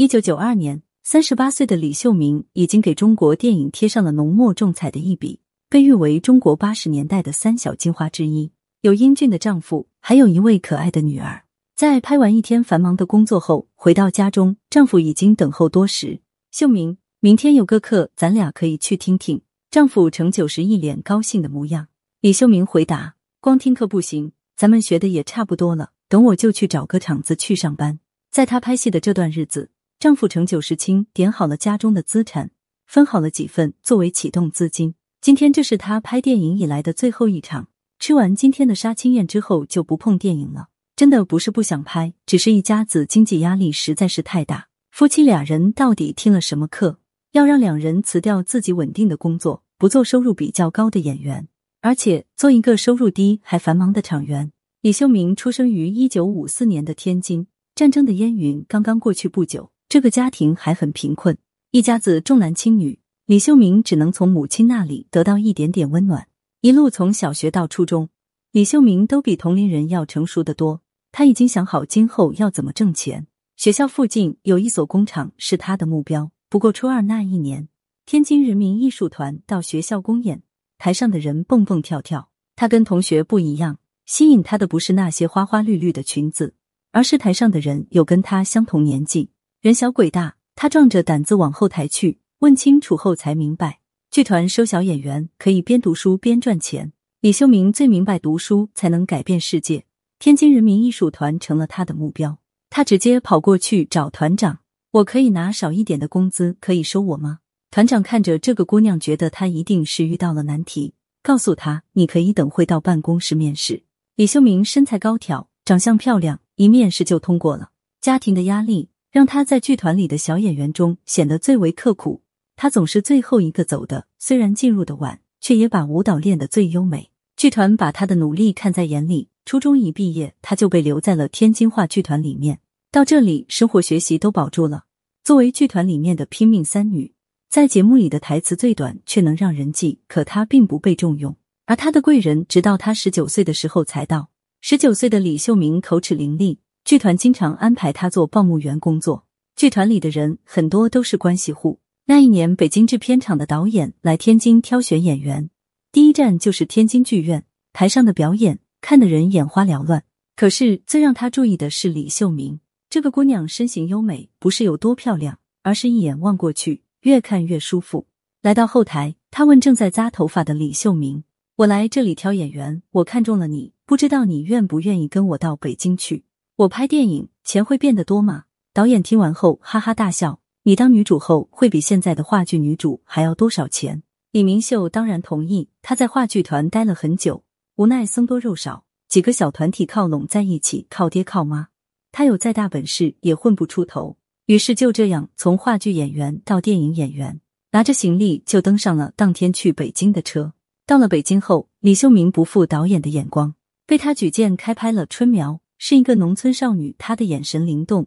一九九二年，三十八岁的李秀明已经给中国电影贴上了浓墨重彩的一笔，被誉为中国八十年代的三小金花之一。有英俊的丈夫，还有一位可爱的女儿。在拍完一天繁忙的工作后，回到家中，丈夫已经等候多时。秀明，明天有个课，咱俩可以去听听。丈夫程九十一脸高兴的模样。李秀明回答：“光听课不行，咱们学的也差不多了，等我就去找个厂子去上班。”在她拍戏的这段日子。丈夫程九十清点好了家中的资产，分好了几份作为启动资金。今天这是他拍电影以来的最后一场。吃完今天的杀青宴之后，就不碰电影了。真的不是不想拍，只是一家子经济压力实在是太大。夫妻俩人到底听了什么课，要让两人辞掉自己稳定的工作，不做收入比较高的演员，而且做一个收入低还繁忙的厂员？李秀明出生于一九五四年的天津，战争的烟云刚刚过去不久。这个家庭还很贫困，一家子重男轻女，李秀明只能从母亲那里得到一点点温暖。一路从小学到初中，李秀明都比同龄人要成熟的多。他已经想好今后要怎么挣钱。学校附近有一所工厂是他的目标。不过初二那一年，天津人民艺术团到学校公演，台上的人蹦蹦跳跳。他跟同学不一样，吸引他的不是那些花花绿绿的裙子，而是台上的人有跟他相同年纪。人小鬼大，他壮着胆子往后台去，问清楚后才明白，剧团收小演员可以边读书边赚钱。李秀明最明白读书才能改变世界，天津人民艺术团成了他的目标。他直接跑过去找团长：“我可以拿少一点的工资，可以收我吗？”团长看着这个姑娘，觉得她一定是遇到了难题，告诉她：“你可以等会到办公室面试。”李秀明身材高挑，长相漂亮，一面试就通过了。家庭的压力。让他在剧团里的小演员中显得最为刻苦。他总是最后一个走的，虽然进入的晚，却也把舞蹈练得最优美。剧团把他的努力看在眼里。初中一毕业，他就被留在了天津话剧团里面。到这里，生活学习都保住了。作为剧团里面的拼命三女，在节目里的台词最短，却能让人记。可他并不被重用，而他的贵人直到他十九岁的时候才到。十九岁的李秀明口齿伶俐。剧团经常安排他做报幕员工作，剧团里的人很多都是关系户。那一年，北京制片厂的导演来天津挑选演员，第一站就是天津剧院。台上的表演看得人眼花缭乱。可是最让他注意的是李秀明这个姑娘，身形优美，不是有多漂亮，而是一眼望过去，越看越舒服。来到后台，他问正在扎头发的李秀明：“我来这里挑演员，我看中了你，不知道你愿不愿意跟我到北京去？”我拍电影钱会变得多吗？导演听完后哈哈大笑。你当女主后会比现在的话剧女主还要多少钱？李明秀当然同意。他在话剧团待了很久，无奈僧多肉少，几个小团体靠拢在一起，靠爹靠妈，他有再大本事也混不出头。于是就这样从话剧演员到电影演员，拿着行李就登上了当天去北京的车。到了北京后，李秀明不负导演的眼光，被他举荐开拍了《春苗》。是一个农村少女，她的眼神灵动，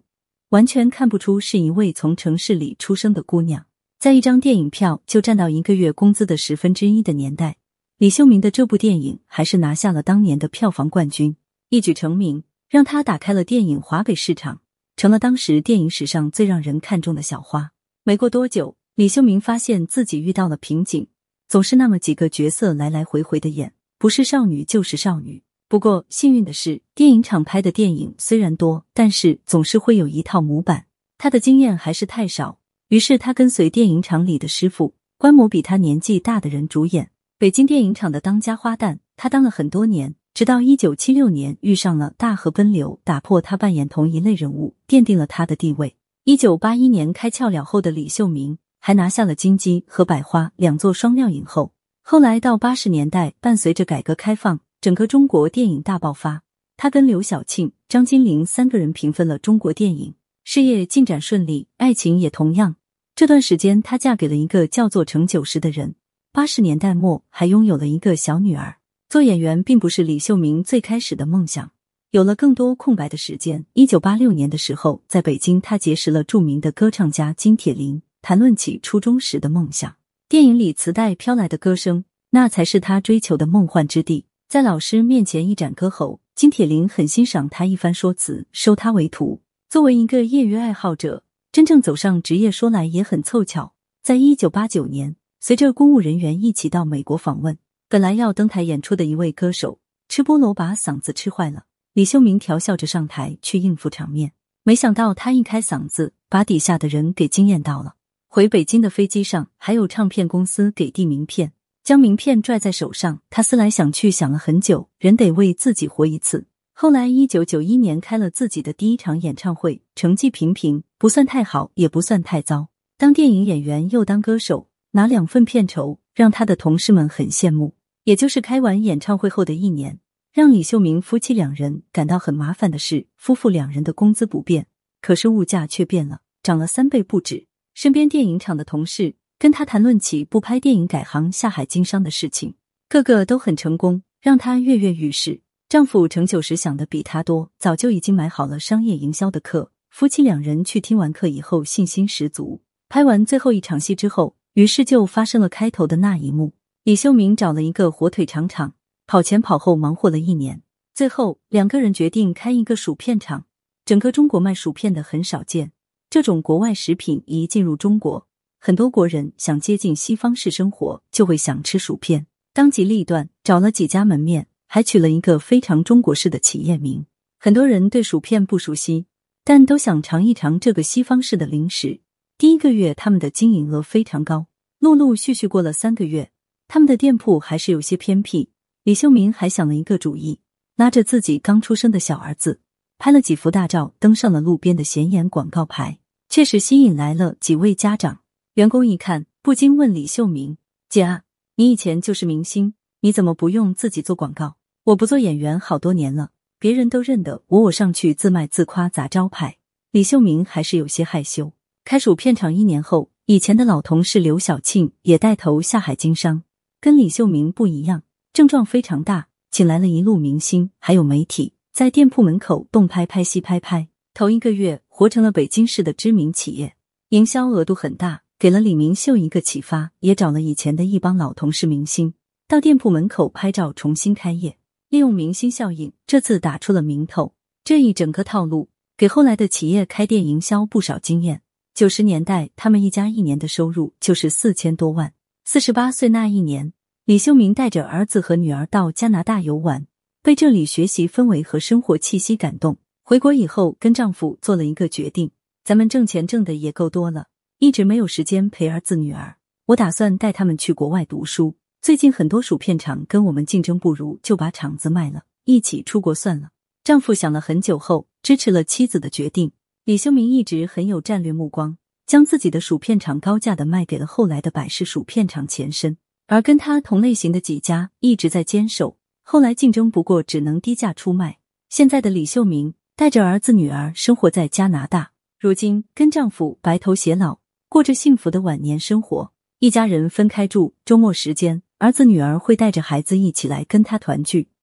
完全看不出是一位从城市里出生的姑娘。在一张电影票就占到一个月工资的十分之一的年代，李秀明的这部电影还是拿下了当年的票房冠军，一举成名，让他打开了电影华北市场，成了当时电影史上最让人看中的小花。没过多久，李秀明发现自己遇到了瓶颈，总是那么几个角色来来回回的演，不是少女就是少女。不过幸运的是，电影厂拍的电影虽然多，但是总是会有一套模板。他的经验还是太少，于是他跟随电影厂里的师傅，观摩比他年纪大的人主演。北京电影厂的当家花旦，他当了很多年，直到一九七六年遇上了《大河奔流》，打破他扮演同一类人物，奠定了他的地位。一九八一年开窍了后的李秀明，还拿下了金鸡和百花两座双料影后。后来到八十年代，伴随着改革开放。整个中国电影大爆发，他跟刘晓庆、张金玲三个人平分了中国电影事业进展顺利，爱情也同样。这段时间，她嫁给了一个叫做程九十的人。八十年代末，还拥有了一个小女儿。做演员并不是李秀明最开始的梦想，有了更多空白的时间。一九八六年的时候，在北京，他结识了著名的歌唱家金铁霖，谈论起初中时的梦想。电影里磁带飘来的歌声，那才是他追求的梦幻之地。在老师面前一展歌喉，金铁霖很欣赏他一番说辞，收他为徒。作为一个业余爱好者，真正走上职业，说来也很凑巧，在一九八九年，随着公务人员一起到美国访问，本来要登台演出的一位歌手吃菠萝把嗓子吃坏了，李秀明调笑着上台去应付场面，没想到他一开嗓子，把底下的人给惊艳到了。回北京的飞机上，还有唱片公司给递名片，将名片拽在手上。他思来想去，想了很久，人得为自己活一次。后来，一九九一年开了自己的第一场演唱会，成绩平平，不算太好，也不算太糟。当电影演员又当歌手，拿两份片酬，让他的同事们很羡慕。也就是开完演唱会后的一年，让李秀明夫妻两人感到很麻烦的是，夫妇两人的工资不变，可是物价却变了，涨了三倍不止。身边电影厂的同事跟他谈论起不拍电影改行下海经商的事情，个个都很成功，让他跃跃欲试。丈夫程九时想的比他多，早就已经买好了商业营销的课。夫妻两人去听完课以后，信心十足。拍完最后一场戏之后，于是就发生了开头的那一幕。李秀明找了一个火腿肠厂，跑前跑后忙活了一年，最后两个人决定开一个薯片厂。整个中国卖薯片的很少见。这种国外食品一进入中国，很多国人想接近西方式生活，就会想吃薯片。当机立断，找了几家门面，还取了一个非常中国式的企业名。很多人对薯片不熟悉，但都想尝一尝这个西方式的零食。第一个月，他们的经营额非常高。陆陆续续过了三个月，他们的店铺还是有些偏僻。李秀明还想了一个主意，拉着自己刚出生的小儿子，拍了几幅大照，登上了路边的显眼广告牌。确实吸引来了几位家长，员工一看不禁问李秀明：“姐啊，你以前就是明星，你怎么不用自己做广告？我不做演员好多年了，别人都认得我，我上去自卖自夸砸招牌。”李秀明还是有些害羞。开薯片厂一年后，以前的老同事刘晓庆也带头下海经商，跟李秀明不一样，症状非常大，请来了一路明星，还有媒体，在店铺门口东拍拍西拍拍。头一个月活成了北京市的知名企业，营销额度很大，给了李明秀一个启发，也找了以前的一帮老同事明星到店铺门口拍照，重新开业，利用明星效应，这次打出了名头。这一整个套路给后来的企业开店营销不少经验。九十年代，他们一家一年的收入就是四千多万。四十八岁那一年，李秀明带着儿子和女儿到加拿大游玩，被这里学习氛围和生活气息感动。回国以后，跟丈夫做了一个决定：咱们挣钱挣的也够多了，一直没有时间陪儿子女儿。我打算带他们去国外读书。最近很多薯片厂跟我们竞争不如，就把厂子卖了，一起出国算了。丈夫想了很久后，支持了妻子的决定。李修明一直很有战略目光，将自己的薯片厂高价的卖给了后来的百事薯片厂前身，而跟他同类型的几家一直在坚守，后来竞争不过，只能低价出卖。现在的李秀明。带着儿子女儿生活在加拿大，如今跟丈夫白头偕老，过着幸福的晚年生活。一家人分开住，周末时间，儿子女儿会带着孩子一起来跟他团聚。